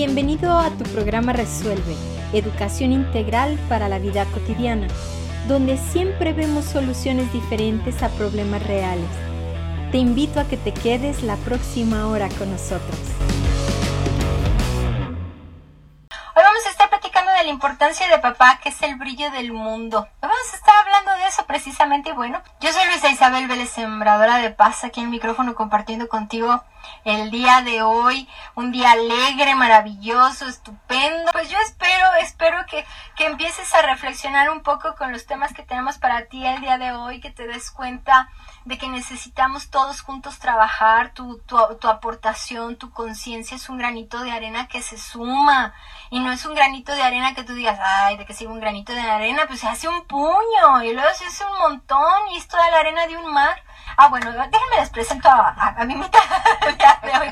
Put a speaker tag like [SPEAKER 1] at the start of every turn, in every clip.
[SPEAKER 1] Bienvenido a tu programa Resuelve, Educación Integral para la Vida Cotidiana, donde siempre vemos soluciones diferentes a problemas reales. Te invito a que te quedes la próxima hora con nosotros.
[SPEAKER 2] Hoy vamos a estar platicando de la importancia de papá, que es el brillo del mundo. A estar hablando de eso precisamente. Bueno, yo soy Luisa Isabel Vélez, sembradora de paz, aquí en el micrófono compartiendo contigo el día de hoy, un día alegre, maravilloso, estupendo. Pues yo espero, espero que, que empieces a reflexionar un poco con los temas que tenemos para ti el día de hoy, que te des cuenta de que necesitamos todos juntos trabajar, tu, tu, tu aportación, tu conciencia es un granito de arena que se suma y no es un granito de arena que tú digas, ay, de que sigue un granito de arena, pues se hace un y luego se hace un montón y es toda la arena de un mar. Ah, bueno, déjenme les presento a, a, a mi mitad,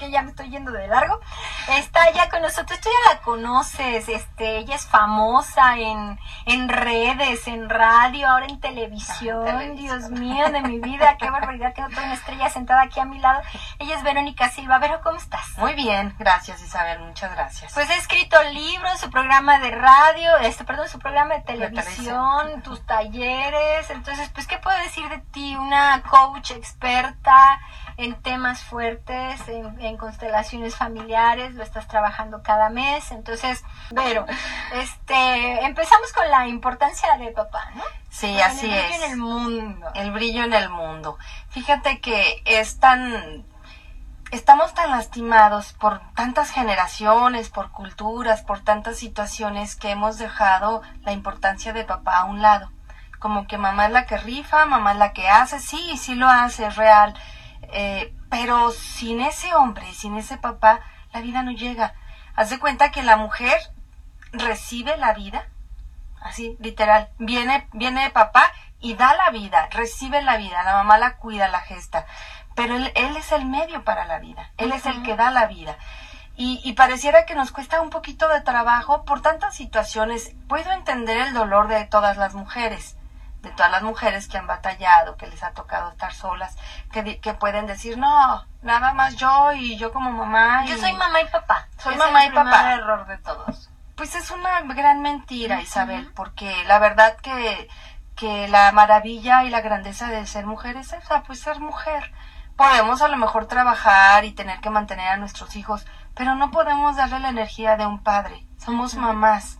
[SPEAKER 2] que ya me estoy yendo de largo. Está ya con nosotros, tú ya la conoces, este, ella es famosa en, en redes, en radio, ahora en televisión.
[SPEAKER 3] Ah,
[SPEAKER 2] Dios mío, de mi vida, qué barbaridad, tengo toda una estrella sentada aquí a mi lado. Ella es Verónica Silva. Vero, ¿cómo estás?
[SPEAKER 3] Muy bien, gracias Isabel, muchas gracias.
[SPEAKER 2] Pues ha escrito libros, su programa de radio, este, perdón, su programa de televisión,
[SPEAKER 3] televisión.
[SPEAKER 2] tus talleres. Entonces, pues, ¿qué puedo decir de ti? Una coach experta en temas fuertes, en, en constelaciones familiares, lo estás trabajando cada mes. Entonces, Vero, este, empezamos con la importancia de papá, ¿no?
[SPEAKER 3] Sí,
[SPEAKER 2] Con
[SPEAKER 3] así
[SPEAKER 2] el brillo
[SPEAKER 3] es.
[SPEAKER 2] en el mundo.
[SPEAKER 3] El brillo en el mundo. Fíjate que es tan... Estamos tan lastimados por tantas generaciones, por culturas, por tantas situaciones que hemos dejado la importancia de papá a un lado. Como que mamá es la que rifa, mamá es la que hace, sí, sí lo hace, es real. Eh, pero sin ese hombre, sin ese papá, la vida no llega. Haz de cuenta que la mujer recibe la vida, así, literal. Viene, viene papá y da la vida, recibe la vida, la mamá la cuida, la gesta. Pero él, él es el medio para la vida, él es el que da la vida. Y, y pareciera que nos cuesta un poquito de trabajo por tantas situaciones. Puedo entender el dolor de todas las mujeres, de todas las mujeres que han batallado, que les ha tocado estar solas, que, que pueden decir, no, nada más yo y yo como mamá.
[SPEAKER 2] Yo soy mamá y papá.
[SPEAKER 3] Soy
[SPEAKER 2] Es
[SPEAKER 3] mamá
[SPEAKER 2] el
[SPEAKER 3] y papá.
[SPEAKER 2] primer error de todos.
[SPEAKER 3] Pues es una gran mentira. Isabel, porque la verdad que, que la maravilla y la grandeza de ser mujer es esa, pues ser mujer. Podemos a lo mejor trabajar y tener que mantener a nuestros hijos, pero no podemos darle la energía de un padre. Somos mamás.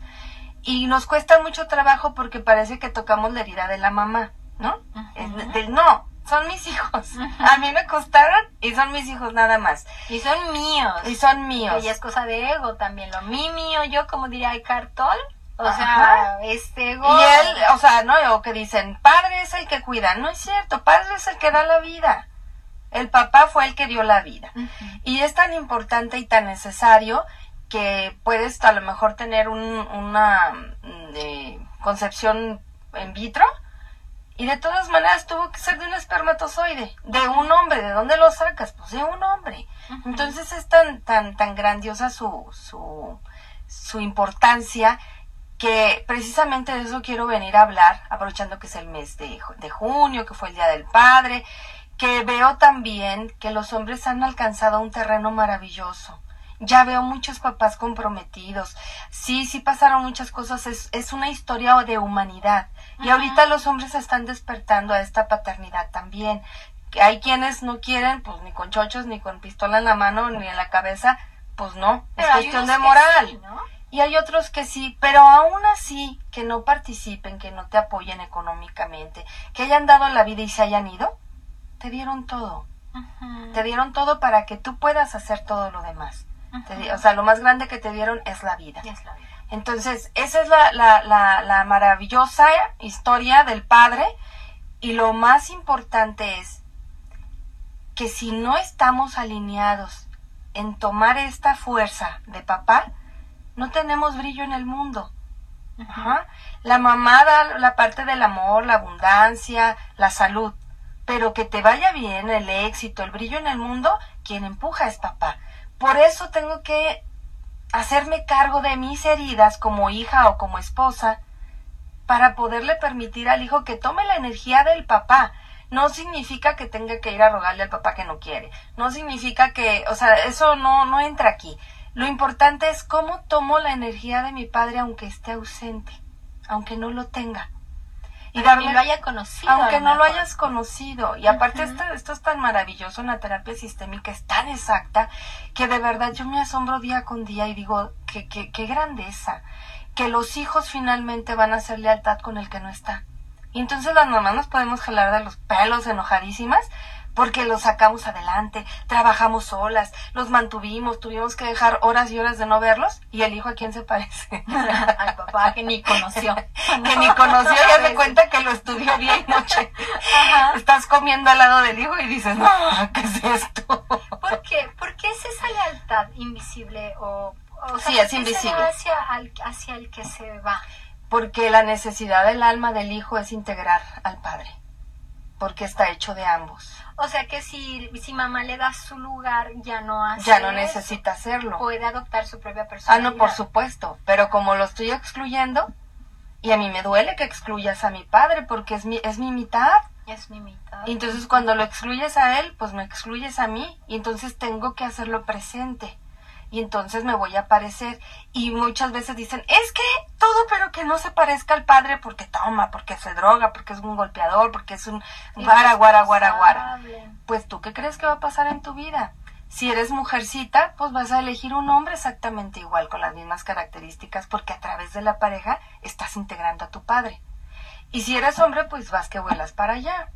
[SPEAKER 3] Y nos cuesta mucho trabajo porque parece que tocamos la herida de la mamá, ¿no?
[SPEAKER 2] Ujú.
[SPEAKER 3] Es de- no, son mis hijos. A mí me costaron y son mis hijos nada más.
[SPEAKER 2] Y son míos.
[SPEAKER 3] Y son míos.
[SPEAKER 2] Ya es cosa de ego también. Lo mí, mío, yo, como diría Eckhart Tolle. O
[SPEAKER 3] Ajá.
[SPEAKER 2] sea, este ego.
[SPEAKER 3] Y él, o sea, no, o que dicen, padre es el que cuida. No es cierto, padre es el que da la vida. El papá fue el que dio la vida. Y es tan importante y tan necesario que puedes a lo mejor tener un- una mm, eh, concepción in vitro y de todas maneras tuvo que ser de un espermatozoide, de un hombre. ¿De dónde lo sacas? Pues de un hombre. Entonces es tan, tan, tan grandiosa su, su, su importancia que precisamente de eso quiero venir a hablar, aprovechando que es el mes de, de junio, que fue el Día del Padre, que veo también que los hombres han alcanzado un terreno maravilloso. Ya veo muchos papás comprometidos. Sí, sí pasaron muchas cosas. Es, es una historia de humanidad. Y
[SPEAKER 2] Ajá.
[SPEAKER 3] ahorita los hombres están despertando a esta paternidad también. Hay quienes no quieren, pues ni con chochos, ni con pistola en la mano, ni en la cabeza. Pues no,
[SPEAKER 2] Pero
[SPEAKER 3] es cuestión de moral.
[SPEAKER 2] sí, ¿no?
[SPEAKER 3] Y hay otros que sí, pero aún así que no participen, que no te apoyen económicamente, que hayan dado la vida y se hayan ido, te dieron todo. Te dieron todo para que tú puedas hacer todo lo demás. O sea, lo más grande que te dieron es la vida.
[SPEAKER 2] Ya es la vida.
[SPEAKER 3] Entonces, esa es la, la, la, la maravillosa historia del padre y lo más importante es que si no estamos alineados en tomar esta fuerza de papá, no tenemos brillo en el mundo. Ajá. La mamá da la parte del amor, la abundancia, la salud, pero que te vaya bien, el éxito, el brillo en el mundo, quien empuja es papá. Por eso tengo que hacerme cargo de mis heridas como hija o como esposa para poderle permitir al hijo que tome la energía del papá. No significa que tenga que ir a rogarle al papá que no quiere. No significa que, o sea, eso no, no entra aquí. Lo importante es cómo tomo la energía de mi padre aunque esté ausente, aunque no lo tenga.
[SPEAKER 2] Y aunque lo haya conocido.
[SPEAKER 3] Aunque no lo hayas conocido. Y aparte esto, esto es tan maravilloso en la terapia sistémica, es tan exacta, que de verdad yo me asombro día con día y digo, qué, qué, qué grandeza. Que los hijos finalmente van a hacer lealtad con el que no está. Y entonces las mamás nos podemos jalar de los pelos enojadísimas, porque los sacamos adelante, trabajamos solas, los mantuvimos, tuvimos que dejar horas y horas de no verlos, y el hijo a quién se parece?
[SPEAKER 2] Al papá que ni conoció.
[SPEAKER 3] que ni conoció y hace cuenta que lo estudió día y noche. Estás comiendo al lado del hijo y dices, no, ¿qué es esto?
[SPEAKER 2] ¿Por qué? ¿Por qué es esa lealtad invisible o, o
[SPEAKER 3] sí, es invisible.
[SPEAKER 2] Hacia, hacia el que se va.
[SPEAKER 3] Porque la necesidad del alma del hijo es integrar al padre porque está hecho de ambos.
[SPEAKER 2] O sea que si, si mamá le da su lugar, ya no hace
[SPEAKER 3] Ya no necesita hacerlo.
[SPEAKER 2] Puede adoptar su propia personalidad.
[SPEAKER 3] Ah, no, por supuesto. Pero como lo estoy excluyendo, y a mí me duele que excluyas a mi padre porque es mi, es mi mitad.
[SPEAKER 2] Es mi mitad.
[SPEAKER 3] Y entonces cuando lo excluyes a él, pues me excluyes a mí. Y entonces tengo que hacerlo presente y entonces me voy a aparecer. Y muchas veces dicen, es que todo, pero que no se parezca al padre porque toma, porque se droga, porque es un golpeador, porque es un guara, guara, guara, guara. Pues tú qué crees que va a pasar en tu vida? Si eres mujercita, pues vas a elegir un hombre exactamente igual, con las mismas características, porque a través de la pareja estás integrando a tu padre. Y si eres hombre, pues vas que vuelas para allá.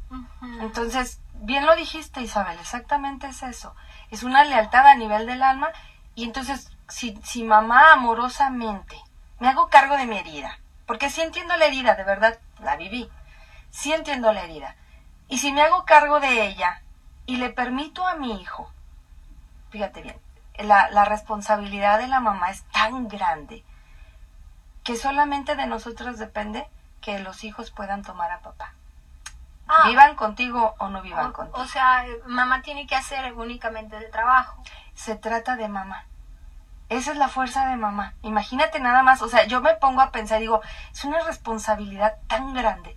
[SPEAKER 3] Entonces, bien lo dijiste, Isabel, exactamente es eso. Es una lealtad a nivel del alma y entonces, si, si mamá amorosamente me hago cargo de mi herida, porque si entiendo la herida, de verdad la viví, sí entiendo la herida. Y si me hago cargo de ella y le permito a mi hijo, fíjate bien, la, la responsabilidad de la mamá es tan grande que solamente de nosotros depende que los hijos puedan tomar a papá. Ah. vivan contigo o no vivan contigo.
[SPEAKER 2] O sea, mamá tiene que hacer únicamente el trabajo
[SPEAKER 3] se trata de mamá. Esa es la fuerza de mamá. Imagínate nada más, o sea, yo me pongo a pensar, digo, es una responsabilidad tan grande.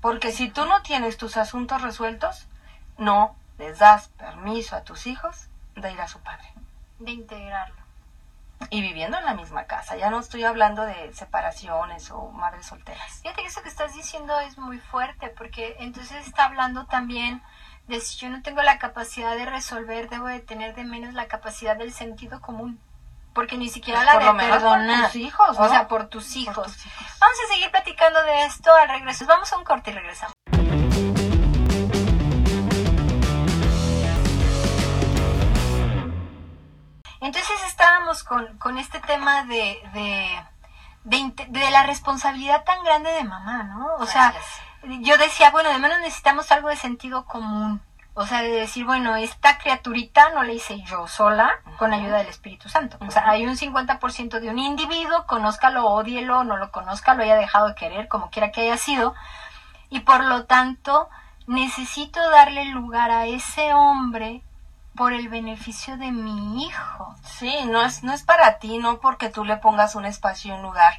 [SPEAKER 3] Porque si tú no tienes tus asuntos resueltos, no les das permiso a tus hijos de ir a su padre.
[SPEAKER 2] De integrarlo.
[SPEAKER 3] Y viviendo en la misma casa. Ya no estoy hablando de separaciones o madres solteras.
[SPEAKER 2] Fíjate que eso que estás diciendo es muy fuerte, porque entonces está hablando también de si yo no tengo la capacidad de resolver, debo de tener de menos la capacidad del sentido común. Porque ni siquiera la de perdonar.
[SPEAKER 3] Por tus hijos,
[SPEAKER 2] O sea, por tus, hijos. Vamos a seguir platicando de esto al regreso. Vamos a un corte y regresamos. Entonces estábamos con, con este tema de, de, de, la responsabilidad tan grande de mamá, ¿no? O sea, yo decía, bueno, de menos necesitamos algo de sentido común. O sea, de decir, bueno, esta criaturita no la hice yo sola con ayuda del Espíritu Santo. O sea, hay un 50% de un individuo, conózcalo, odielo, no lo conozca, lo haya dejado de querer, como quiera que haya sido. Y por lo tanto, necesito darle lugar a ese hombre por el beneficio de mi hijo.
[SPEAKER 3] Sí, no es, no es para ti, no porque tú le pongas un espacio y un lugar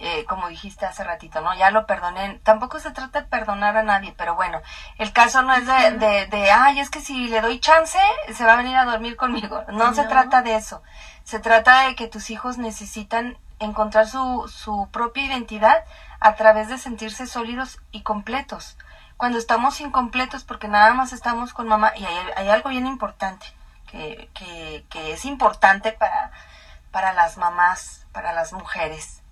[SPEAKER 3] eh, como dijiste hace ratito, ¿no? Ya lo perdoné. Tampoco se trata de perdonar a nadie, pero bueno, el caso no es de, de, ay, es que si le doy chance, se va a venir a dormir conmigo. No, se trata de eso. Se trata de que tus hijos necesitan encontrar su, su propia identidad a través de sentirse sólidos y completos. Cuando estamos incompletos porque nada más estamos con mamá, y hay, hay algo bien importante, que, que, que es importante para, para las mamás, para las mujeres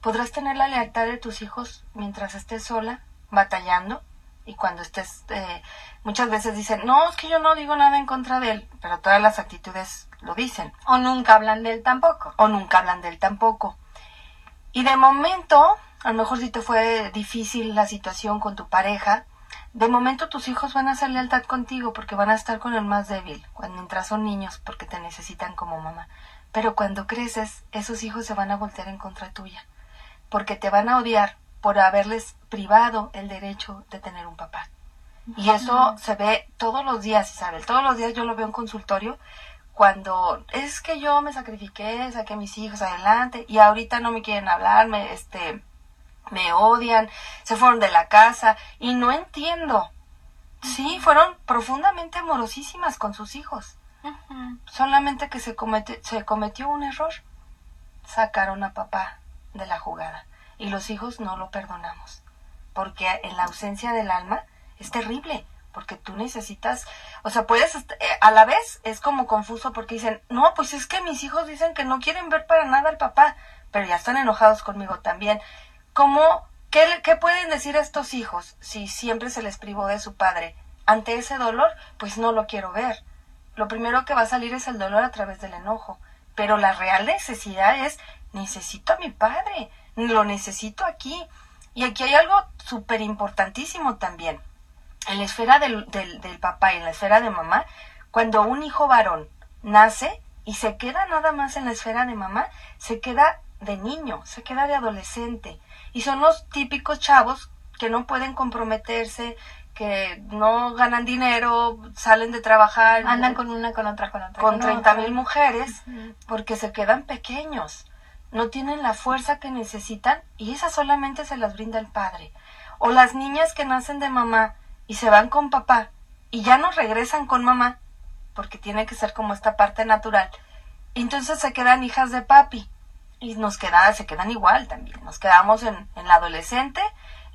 [SPEAKER 3] Podrás tener la lealtad de tus hijos mientras estés sola, batallando, y cuando estés, eh, muchas veces dicen, no, es que yo no digo nada en contra de él, pero todas las actitudes lo dicen.
[SPEAKER 2] O nunca hablan de él tampoco.
[SPEAKER 3] O nunca hablan de él tampoco. Y de momento, a lo mejor si te fue difícil la situación con tu pareja, de momento tus hijos van a hacer lealtad contigo porque van a estar con el más débil, cuando mientras son niños porque te necesitan como mamá. Pero cuando creces, esos hijos se van a voltear en contra tuya porque te van a odiar por haberles privado el derecho de tener un papá. Y eso se ve todos los días, Isabel. Todos los días yo lo veo en consultorio cuando es que yo me sacrifiqué, saqué a mis hijos adelante y ahorita no me quieren hablar, me, este, me odian, se fueron de la casa y no entiendo. Sí, fueron profundamente amorosísimas con sus hijos. Solamente que se, comete, se cometió un error. Sacaron a papá de la jugada. Y los hijos no lo perdonamos. Porque en la ausencia del alma es terrible. Porque tú necesitas, o sea, puedes, eh, a la vez es como confuso porque dicen, no, pues es que mis hijos dicen que no quieren ver para nada al papá, pero ya están enojados conmigo también. ¿Cómo, qué, qué pueden decir estos hijos si siempre se les privó de su padre? Ante ese dolor, pues no lo quiero ver. Lo primero que va a salir es el dolor a través del enojo. Pero la real necesidad es, necesito a mi padre, lo necesito aquí. Y aquí hay algo súper importantísimo también. En la esfera del, del, del papá y en la esfera de mamá, cuando un hijo varón nace y se queda nada más en la esfera de mamá, se queda de niño, se queda de adolescente. Y son los típicos chavos que no pueden comprometerse, que no ganan dinero, salen de trabajar.
[SPEAKER 2] Andan con una, con otra, con otra.
[SPEAKER 3] Con treinta mil mujeres, porque se quedan pequeños. No tienen la fuerza que necesitan y esa solamente se las brinda el padre. O las niñas que nacen de mamá y se van con papá y ya no regresan con mamá, porque tiene que ser como esta parte natural. Entonces se quedan hijas de papi y nos queda, se quedan igual también. Nos quedamos en, en la adolescente,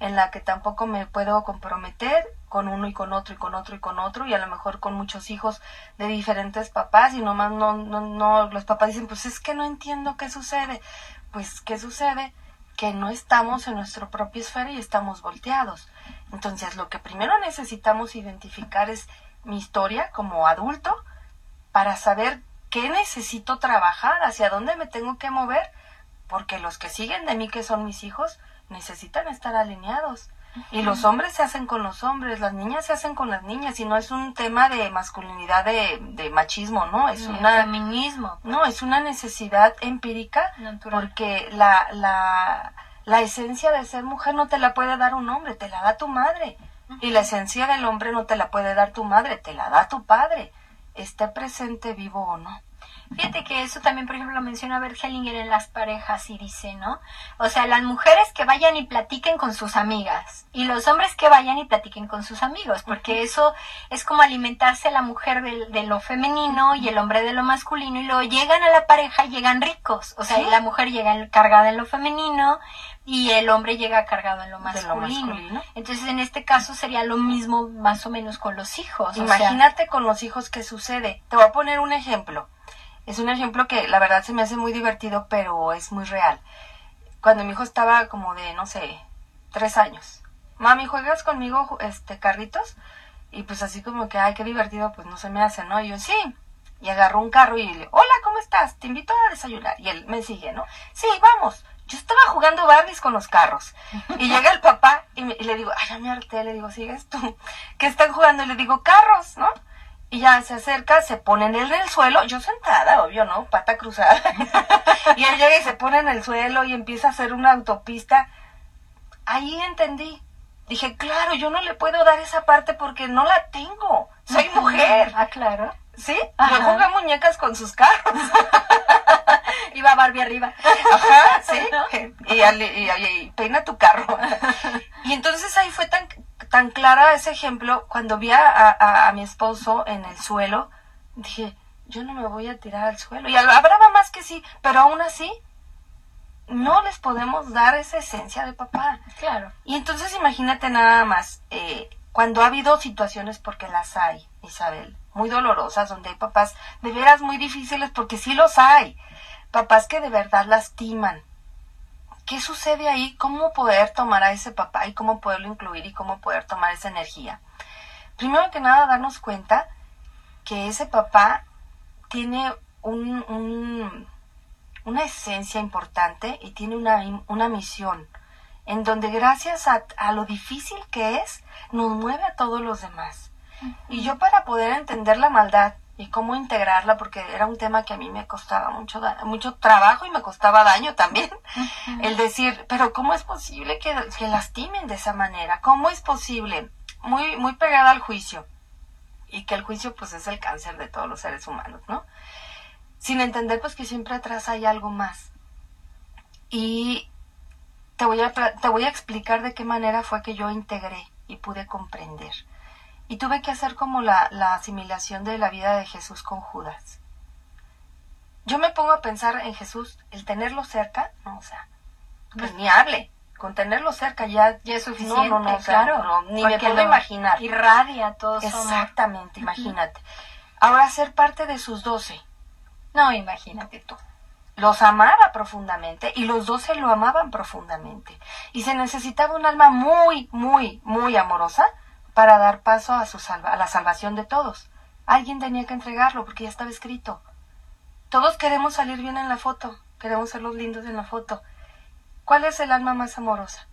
[SPEAKER 3] en la que tampoco me puedo comprometer con uno y con otro y con otro y con otro y a lo mejor con muchos hijos de diferentes papás y nomás no, no, no, los papás dicen pues es que no entiendo qué sucede. Pues qué sucede que no estamos en nuestra propia esfera y estamos volteados. Entonces lo que primero necesitamos identificar es mi historia como adulto para saber qué necesito trabajar, hacia dónde me tengo que mover, porque los que siguen de mí, que son mis hijos, necesitan estar alineados. Y los hombres se hacen con los hombres, las niñas se hacen con las niñas, y no es un tema de masculinidad, de, de machismo, ¿no? Es
[SPEAKER 2] Ni
[SPEAKER 3] una...
[SPEAKER 2] feminismo.
[SPEAKER 3] No, es una necesidad empírica,
[SPEAKER 2] Natural.
[SPEAKER 3] porque la, la, la esencia de ser mujer no te la puede dar un hombre, te la da tu madre. Y la esencia del hombre no te la puede dar tu madre, te la da tu padre, esté presente vivo o no.
[SPEAKER 2] Fíjate que eso también, por ejemplo, lo menciona Bert Hellinger en las parejas y dice, ¿no? O sea, las mujeres que vayan y platiquen con sus amigas y los hombres que vayan y platiquen con sus amigos, porque eso es como alimentarse la mujer de, de lo femenino y el hombre de lo masculino y luego llegan a la pareja y llegan ricos. O sea,
[SPEAKER 3] Sí.
[SPEAKER 2] y la mujer llega cargada en lo femenino y el hombre llega cargado en lo masculino.
[SPEAKER 3] lo masculino.
[SPEAKER 2] Entonces, en este caso sería lo mismo más o menos con los hijos. o sea,
[SPEAKER 3] Imagínate con los hijos qué sucede. Te voy a poner un ejemplo. Es un ejemplo que la verdad se me hace muy divertido, pero es muy real. Cuando mi hijo estaba como de, no sé, tres años. Mami, ¿juegas conmigo este carritos? Y pues así como que, ay, qué divertido, pues no se me hace, ¿no? Y yo, sí. Y agarró un carro y le, hola, ¿cómo estás? Te invito a desayunar. Y él me sigue, ¿no? Sí, vamos. Yo estaba jugando Barbies con los carros. Y llega el papá y, me- y le digo, ay, ya me harté. Le digo, ¿sigues tú? ¿Qué están jugando? Y le digo, carros, ¿no? Y ya se acerca, se pone en el, en el suelo, yo sentada, obvio, ¿no? Pata cruzada. y él llega y se pone en el suelo y empieza a hacer una autopista. Ahí entendí. Dije, claro, yo no le puedo dar esa parte porque no la tengo. Soy mujer.
[SPEAKER 2] Ah, claro.
[SPEAKER 3] ¿Sí?
[SPEAKER 2] Ajá.
[SPEAKER 3] Yo jugué muñecas con sus carros.
[SPEAKER 2] Iba Barbie arriba.
[SPEAKER 3] Ajá, sí.
[SPEAKER 2] ¿No?
[SPEAKER 3] Y, ale- y- y- y peina tu carro. Y entonces ahí fue tan, tan clara ese ejemplo. Cuando vi a, a- a mi esposo en el suelo, dije, yo no me voy a tirar al suelo. Y habrá mamás que sí, pero aún así, no les podemos dar esa esencia de papá.
[SPEAKER 2] Claro.
[SPEAKER 3] Y entonces imagínate nada más, eh, cuando ha habido situaciones, porque las hay, Isabel, muy dolorosas, donde hay papás de veras muy difíciles, porque sí los hay, papás que de verdad lastiman. ¿Qué sucede ahí? ¿Cómo poder tomar a ese papá y cómo poderlo incluir y cómo poder tomar esa energía? Primero que nada, darnos cuenta que ese papá tiene un, un- una esencia importante y tiene una, una misión en donde gracias a, a lo difícil que es, nos mueve a todos los demás. Y yo para poder entender la maldad y cómo integrarla, porque era un tema que a mí me costaba mucho, mucho trabajo y me costaba daño también, el decir, pero ¿cómo es posible que, que lastimen de esa manera? ¿Cómo es posible? Muy, muy pegada al juicio. Y que el juicio pues es el cáncer de todos los seres humanos, ¿no? Sin entender pues que siempre atrás hay algo más. Y te voy a, te voy a explicar de qué manera fue que yo integré y pude comprender. Y tuve que hacer como la, la asimilación de la vida de Jesús con Judas. Yo me pongo a pensar en Jesús, el tenerlo cerca, no, o sea, pues ni hable, con tenerlo cerca ya,
[SPEAKER 2] ya es suficiente.
[SPEAKER 3] No, no, no, claro, ni me puedo imaginar.
[SPEAKER 2] Irradia todo
[SPEAKER 3] Exactamente, imagínate. Ahora ser parte de sus doce.
[SPEAKER 2] No, imagínate tú.
[SPEAKER 3] Los amaba profundamente y los doce lo amaban profundamente. Y se necesitaba un alma muy, muy, muy amorosa para dar paso a, su salva a la salvación de todos. Alguien tenía que entregarlo porque ya estaba escrito. Todos queremos salir bien en la foto, queremos ser los lindos en la foto. ¿Cuál es el alma más amorosa?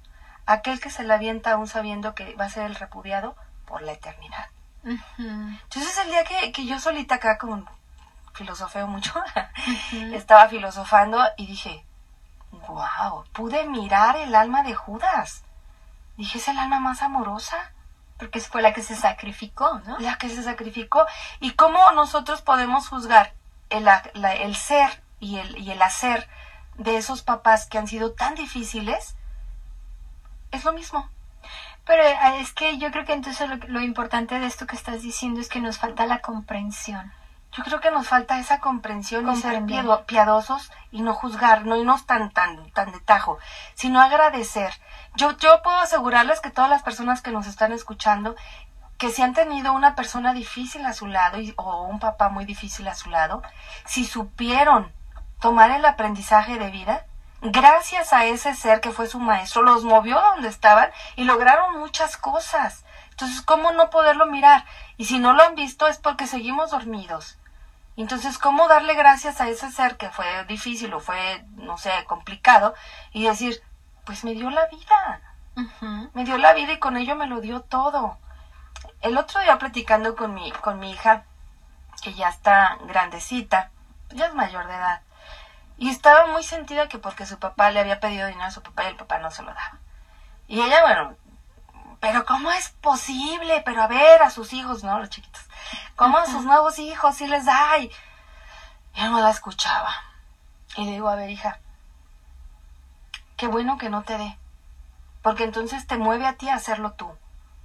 [SPEAKER 3] Aquel que se la avienta aún sabiendo que va a ser el repudiado por la eternidad. Entonces el día que, que, yo solita acá con filosofeo mucho, estaba filosofando y dije, wow, pude mirar el alma de Judas. Dije, es el alma más amorosa.
[SPEAKER 2] Porque fue la que se sacrificó, ¿no?
[SPEAKER 3] La que se sacrificó. ¿Y cómo nosotros podemos juzgar el, el ser y el, y el hacer de esos papás que han sido tan difíciles? Es lo mismo.
[SPEAKER 2] Pero eh, es que yo creo que entonces lo, importante de esto que estás diciendo es que nos falta la comprensión.
[SPEAKER 3] Yo creo que nos falta esa comprensión y ser piadosos y no juzgar, no irnos tan, tan, tan de tajo, sino agradecer. Yo, yo puedo asegurarles que todas las personas que nos están escuchando, que si han tenido una persona difícil a su lado o un papá muy difícil a su lado, si supieron tomar el aprendizaje de vida, gracias a ese ser que fue su maestro, los movió a donde estaban y lograron muchas cosas. Entonces, ¿cómo no poderlo mirar? Y si no lo han visto es porque seguimos dormidos. Entonces, ¿cómo darle gracias a ese ser que fue difícil o fue, no sé, complicado y decir, pues me dio la vida? Me dio la vida y con ello me lo dio todo. El otro día platicando con mi, con mi hija, que ya está grandecita, ya es mayor de edad, y estaba muy sentida que porque su papá le había pedido dinero a su papá y el papá no se lo daba. Y ella, bueno, pero ¿cómo es posible? Pero a ver, a sus hijos, ¿no? Los chiquitos. ¿Cómo a sus nuevos hijos sí les da? Y yo no la escuchaba. Y le digo, a ver, hija, qué bueno que no te dé. Porque entonces te mueve a ti a hacerlo tú.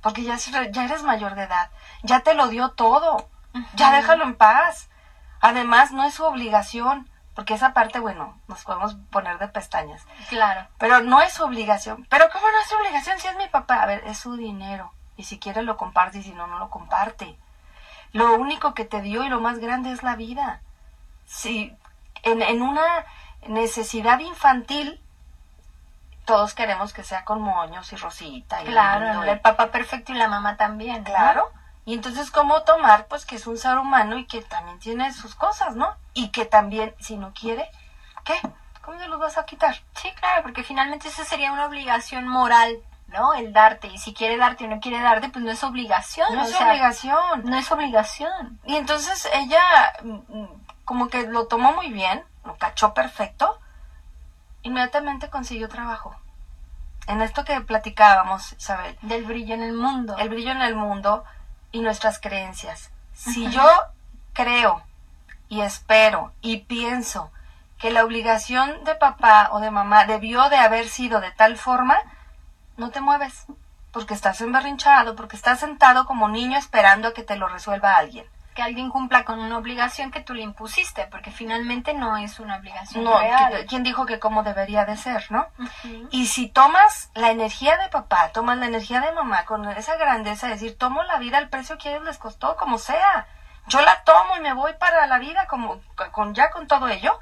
[SPEAKER 3] Porque ya, ya eres mayor de edad. Ya te lo dio todo. Ya déjalo en paz. Además, no es su obligación. Porque esa parte, bueno, nos podemos poner de pestañas.
[SPEAKER 2] Claro.
[SPEAKER 3] Pero no es su obligación. Pero ¿cómo no es su obligación si es mi papá? A ver, es su dinero. Y si quiere lo comparte y si no, no lo comparte. Lo único que te dio y lo más grande es la vida. Si en, en una necesidad infantil, todos queremos que sea con moños y rosita. Y
[SPEAKER 2] claro, el papá perfecto y la mamá también.
[SPEAKER 3] Claro. Y entonces, ¿cómo tomar? Pues que es un ser humano y que también tiene sus cosas, ¿no? Y que también, si no quiere, ¿qué? ¿Cómo se los vas a quitar?
[SPEAKER 2] Sí, claro, porque finalmente eso sería una obligación moral, ¿no? El darte. Y si quiere darte o no quiere darte, pues no es obligación.
[SPEAKER 3] No es obligación.
[SPEAKER 2] No es obligación.
[SPEAKER 3] Y entonces ella mm, mm, como que lo tomó muy bien, lo cachó perfecto, inmediatamente consiguió trabajo. En esto que platicábamos, Isabel.
[SPEAKER 2] Del brillo en el mundo.
[SPEAKER 3] El brillo en el mundo y nuestras creencias. Si yo creo y espero y pienso que la obligación de papá o de mamá debió de haber sido de tal forma, no te mueves, porque estás emberrinchado, porque estás sentado como niño esperando a que te lo resuelva alguien.
[SPEAKER 2] Que alguien cumpla con una obligación que tú le impusiste, porque finalmente no es una obligación no, real.
[SPEAKER 3] ¿Quién dijo que cómo debería de ser, no? Y si tomas la energía de papá, tomas la energía de mamá con esa grandeza, de decir, tomo la vida al precio que a ellos les costó, como sea. Yo la tomo y me voy para la vida como con ya con todo ello.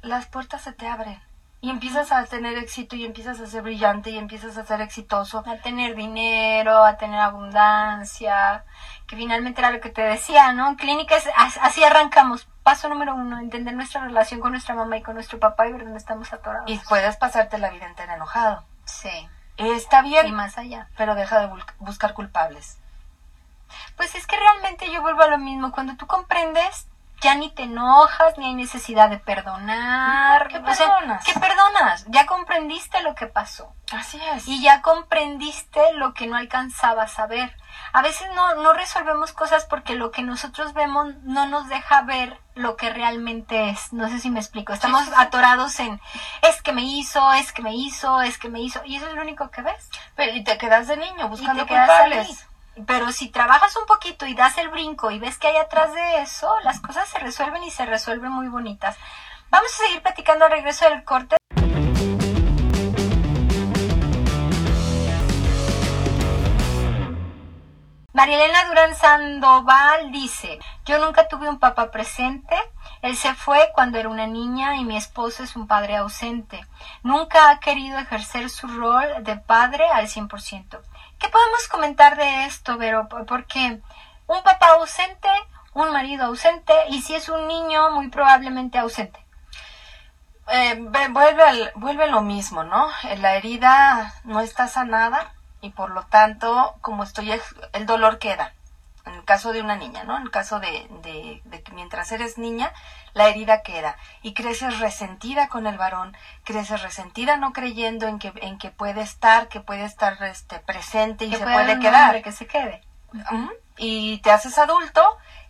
[SPEAKER 3] Las puertas se te abren y empiezas a tener éxito y empiezas a ser brillante y empiezas a ser exitoso.
[SPEAKER 2] A tener dinero, a tener abundancia, que finalmente era lo que te decía, ¿no? Clínicas, así arrancamos. Paso número uno, entender nuestra relación con nuestra mamá y con nuestro papá y ver dónde estamos atorados.
[SPEAKER 3] Y puedes pasarte la vida entera enojado.
[SPEAKER 2] Sí.
[SPEAKER 3] Está bien.
[SPEAKER 2] Y más allá.
[SPEAKER 3] Pero deja de buscar culpables.
[SPEAKER 2] Pues es que realmente yo vuelvo a lo mismo. Cuando tú comprendes ya ni te enojas, ni hay necesidad de perdonar.
[SPEAKER 3] ¿Qué perdonas?
[SPEAKER 2] ¿Qué perdonas? Ya comprendiste lo que pasó.
[SPEAKER 3] Así es.
[SPEAKER 2] Y ya comprendiste lo que no alcanzabas a ver. A veces no, no resolvemos cosas porque lo que nosotros vemos no nos deja ver lo que realmente es. No sé si me explico. Estamos atorados en es que me hizo, es que me hizo, es que me hizo. Y eso es lo único que ves.
[SPEAKER 3] Pero, y te quedas de niño buscando culpables.
[SPEAKER 2] Pero si trabajas un poquito y das el brinco y ves que hay atrás de eso, las cosas se resuelven y se resuelven muy bonitas. Vamos a seguir platicando al regreso del corte. Marielena Durán Sandoval dice, yo nunca tuve un papá presente, él se fue cuando era una niña y mi esposo es un padre ausente. Nunca ha querido ejercer su rol de padre al 100%. ¿Qué podemos comentar de esto, Vero? Porque un papá ausente, un marido ausente y si es un niño muy probablemente ausente.
[SPEAKER 3] Eh, vuelve, vuelve lo mismo, ¿no? La herida no está sanada, y por lo tanto, como estoy, el dolor queda. En el caso de una niña, ¿no? En el caso de, de, que mientras eres niña, la herida queda y creces resentida con el varón, creces resentida no creyendo en que, en que puede estar, que puede estar este, presente y se puede, quedar.
[SPEAKER 2] Que se quede.
[SPEAKER 3] Y te haces adulto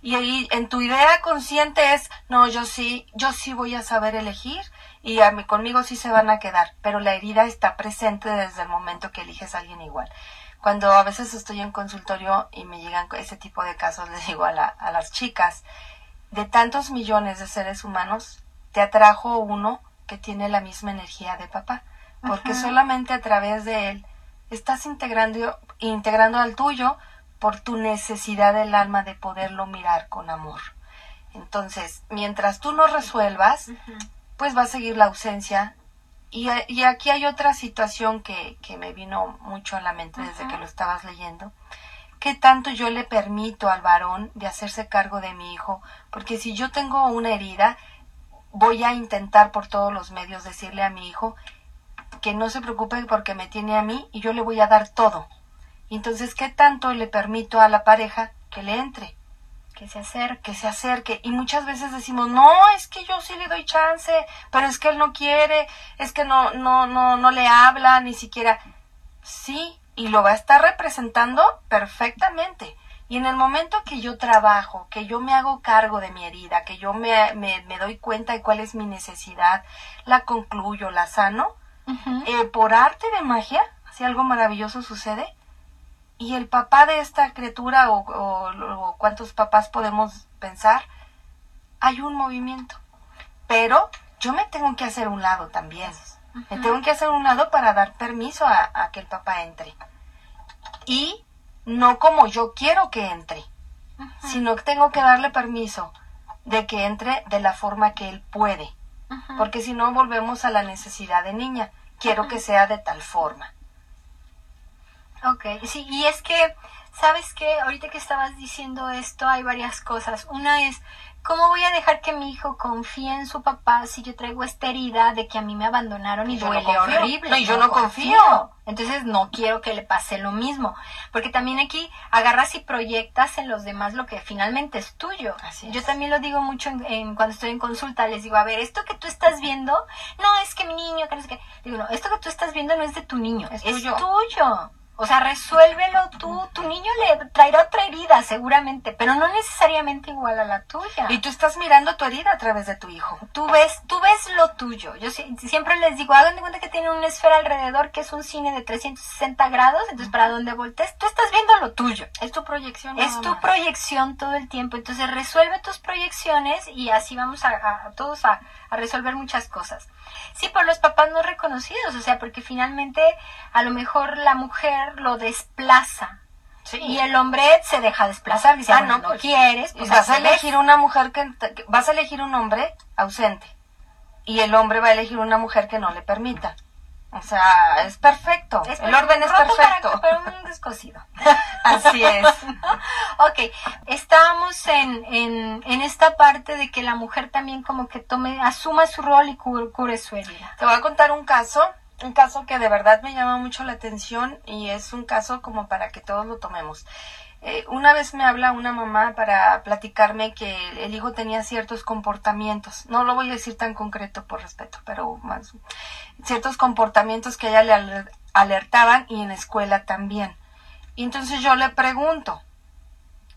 [SPEAKER 3] y ahí en tu idea consciente es, no, yo sí, yo sí voy a saber elegir y a mí, conmigo sí se van a quedar, pero la herida está presente desde el momento que eliges a alguien igual. Cuando a veces estoy en consultorio y me llegan ese tipo de casos, les digo a, a las chicas, de tantos millones de seres humanos, te atrajo uno que tiene la misma energía de papá, porque solamente a través de él estás integrando, integrando al tuyo por tu necesidad del alma de poderlo mirar con amor. Entonces, mientras tú no resuelvas, pues va a seguir la ausencia. Y, y aquí hay otra situación que, que, me vino mucho a la mente desde que lo estabas leyendo. ¿Qué tanto yo le permito al varón de hacerse cargo de mi hijo? Porque si yo tengo una herida, voy a intentar por todos los medios decirle a mi hijo que no se preocupe porque me tiene a mí y yo le voy a dar todo. Entonces, ¿qué tanto le permito a la pareja que le entre?
[SPEAKER 2] Que se acerque.
[SPEAKER 3] Que se acerque. Y muchas veces decimos, no, es que yo sí le doy chance, pero es que él no quiere, es que no, no, no, no le habla, ni siquiera. Sí, y lo va a estar representando perfectamente. Y en el momento que yo trabajo, que yo me hago cargo de mi herida, que yo me, me, doy cuenta de cuál es mi necesidad, la concluyo, la sano, eh, por arte de magia, si algo maravilloso sucede, y el papá de esta criatura o, cuántos papás podemos pensar, hay un movimiento. Pero yo me tengo que hacer un lado también. Me tengo que hacer un lado para dar permiso a, que el papá entre. Y no como yo quiero que entre, sino que tengo que darle permiso de que entre de la forma que él puede. Porque si no volvemos a la necesidad de niña. Quiero que sea de tal forma.
[SPEAKER 2] Ok, sí, y es que, ¿sabes qué? Ahorita que estabas diciendo esto, hay varias cosas. Una es, ¿cómo voy a dejar que mi hijo confíe en su papá si yo traigo esta herida de que a mí me abandonaron y, duele horrible?
[SPEAKER 3] No, y yo no confío.
[SPEAKER 2] Entonces no quiero que le pase lo mismo. Porque también aquí agarras y proyectas en los demás lo que finalmente es tuyo.
[SPEAKER 3] Así
[SPEAKER 2] Yo también lo digo mucho en, cuando estoy en consulta. Les digo, a ver, esto que tú estás viendo, no es que mi niño, que no es que. Digo, no, esto que tú estás viendo no es de tu niño, es, es tuyo. O sea, resuélvelo tú. Tu niño le traerá otra herida, seguramente, pero no necesariamente igual a la tuya.
[SPEAKER 3] Y tú estás mirando tu herida a través de tu hijo.
[SPEAKER 2] Tú ves, tú ves lo tuyo. Yo siempre les digo, hagan de cuenta que tienen una esfera alrededor que es un cine de 360 grados, entonces para donde voltees, tú estás viendo lo tuyo.
[SPEAKER 3] Es tu proyección.
[SPEAKER 2] Es tu proyección todo el tiempo. Entonces resuelve tus proyecciones y así vamos a, todos a, a resolver muchas cosas. Sí, por los papás no reconocidos, o sea, porque finalmente a lo mejor la mujer lo desplaza. Y el hombre se deja desplazar, dice, ah, no, no pues, quieres,
[SPEAKER 3] pues vas a elegir una mujer que, vas a elegir un hombre ausente y el hombre va a elegir una mujer que no le permita. O sea, es perfecto. el orden es perfecto.
[SPEAKER 2] pero un descosido.
[SPEAKER 3] Así es.
[SPEAKER 2] ok, estábamos en, en, en, esta parte de que la mujer también como que tome, asuma su rol y cure, su herida.
[SPEAKER 3] Te voy a contar un caso, un caso que de verdad me llama mucho la atención y es un caso como para que todos lo tomemos. Eh, una vez me habla una mamá para platicarme que el hijo tenía ciertos comportamientos, no lo voy a decir tan concreto por respeto, pero más ciertos comportamientos que ella le alertaban y en la escuela también. Y entonces yo le pregunto,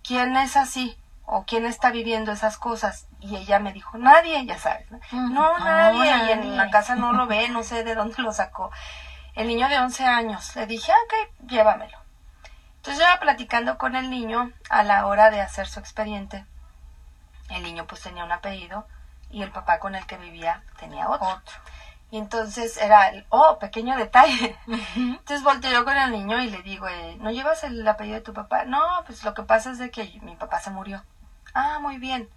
[SPEAKER 3] ¿quién es así? ¿O quién está viviendo esas cosas? Y ella me dijo, nadie, ya sabes. No, nadie. Y en la casa no lo ve, no sé de dónde lo sacó. El niño de 11 años. Le dije, ah, ok, llévamelo. Entonces yo iba platicando con el niño a la hora de hacer su expediente. El niño pues tenía un apellido y el papá con el que vivía tenía otro. Y entonces era, el, oh, pequeño detalle. Entonces volteo yo con el niño y le digo, eh, ¿no llevas el apellido de tu papá? No, pues lo que pasa es de que mi papá se murió. Ah, muy bien.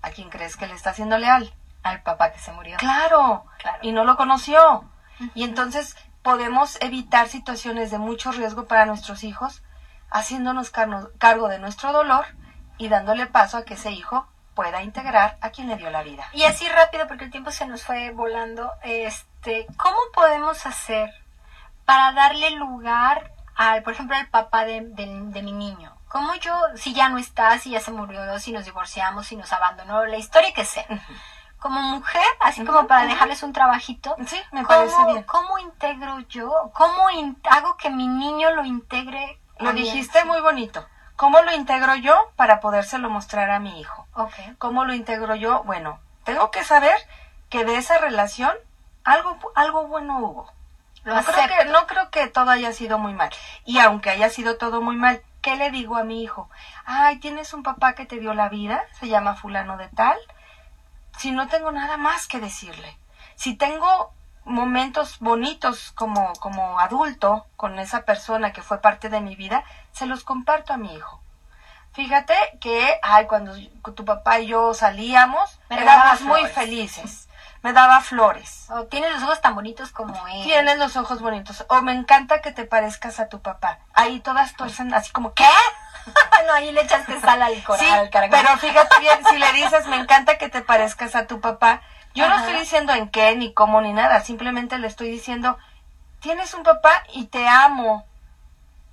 [SPEAKER 3] ¿A quién crees que le está haciendo leal?
[SPEAKER 2] Al papá que se murió.
[SPEAKER 3] Claro, y no lo conoció. Y entonces podemos evitar situaciones de mucho riesgo para nuestros hijos haciéndonos cargo de nuestro dolor y dándole paso a que ese hijo pueda integrar a quien le dio la vida.
[SPEAKER 2] Y así rápido, porque el tiempo se nos fue volando, este, ¿cómo podemos hacer para darle lugar al, por ejemplo, al papá de, mi niño? ¿Cómo yo, si ya no está, si ya se murió, si nos divorciamos, si nos abandonó, la historia que sea? Como mujer, así como para dejarles un trabajito.
[SPEAKER 3] Sí, me parece bien.
[SPEAKER 2] ¿Cómo integro yo? ¿Cómo hago que mi niño lo integre?
[SPEAKER 3] Lo dijiste muy bonito ¿Cómo lo integro yo para podérselo mostrar a mi hijo?
[SPEAKER 2] Okay.
[SPEAKER 3] ¿Cómo lo integro yo? Bueno, tengo que saber que de esa relación algo, algo bueno hubo. no, creo que, no creo que todo haya sido muy mal. Y aunque haya sido todo muy mal, ¿qué le digo a mi hijo? Ay, tienes un papá que te dio la vida, se llama fulano de tal. Si no tengo nada más que decirle. Si tengo momentos bonitos como, como adulto con esa persona que fue parte de mi vida, se los comparto a mi hijo. Fíjate que, ay, cuando tu papá y yo salíamos, éramos muy felices. Me daba flores.
[SPEAKER 2] O tienes los ojos tan bonitos como él.
[SPEAKER 3] Tienes los ojos bonitos. O me encanta que te parezcas a tu papá. Ahí todas torcen así como, ¿qué?
[SPEAKER 2] no, ahí le echaste sal al.
[SPEAKER 3] Sí, pero fíjate bien, si le dices, me encanta que te parezcas a tu papá, yo no estoy diciendo en qué, ni cómo, ni nada. Simplemente le estoy diciendo, tienes un papá y te amo.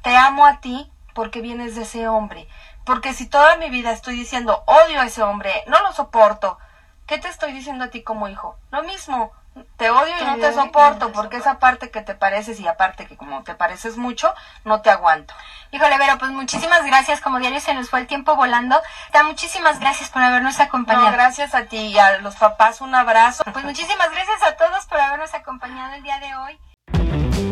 [SPEAKER 3] Te amo a ti porque vienes de ese hombre. Porque si toda mi vida estoy diciendo, odio a ese hombre, no lo soporto, ¿qué te estoy diciendo a ti como hijo? Lo mismo, te odio y no te soporto porque esa parte que te pareces y aparte que como te pareces mucho, no te aguanto.
[SPEAKER 2] Híjole, Vero, pues muchísimas gracias. Como diario se nos fue el tiempo volando. Da muchísimas gracias por habernos acompañado.
[SPEAKER 3] gracias a ti y a los papás un abrazo.
[SPEAKER 2] Pues muchísimas gracias a todos por habernos acompañado el día de hoy.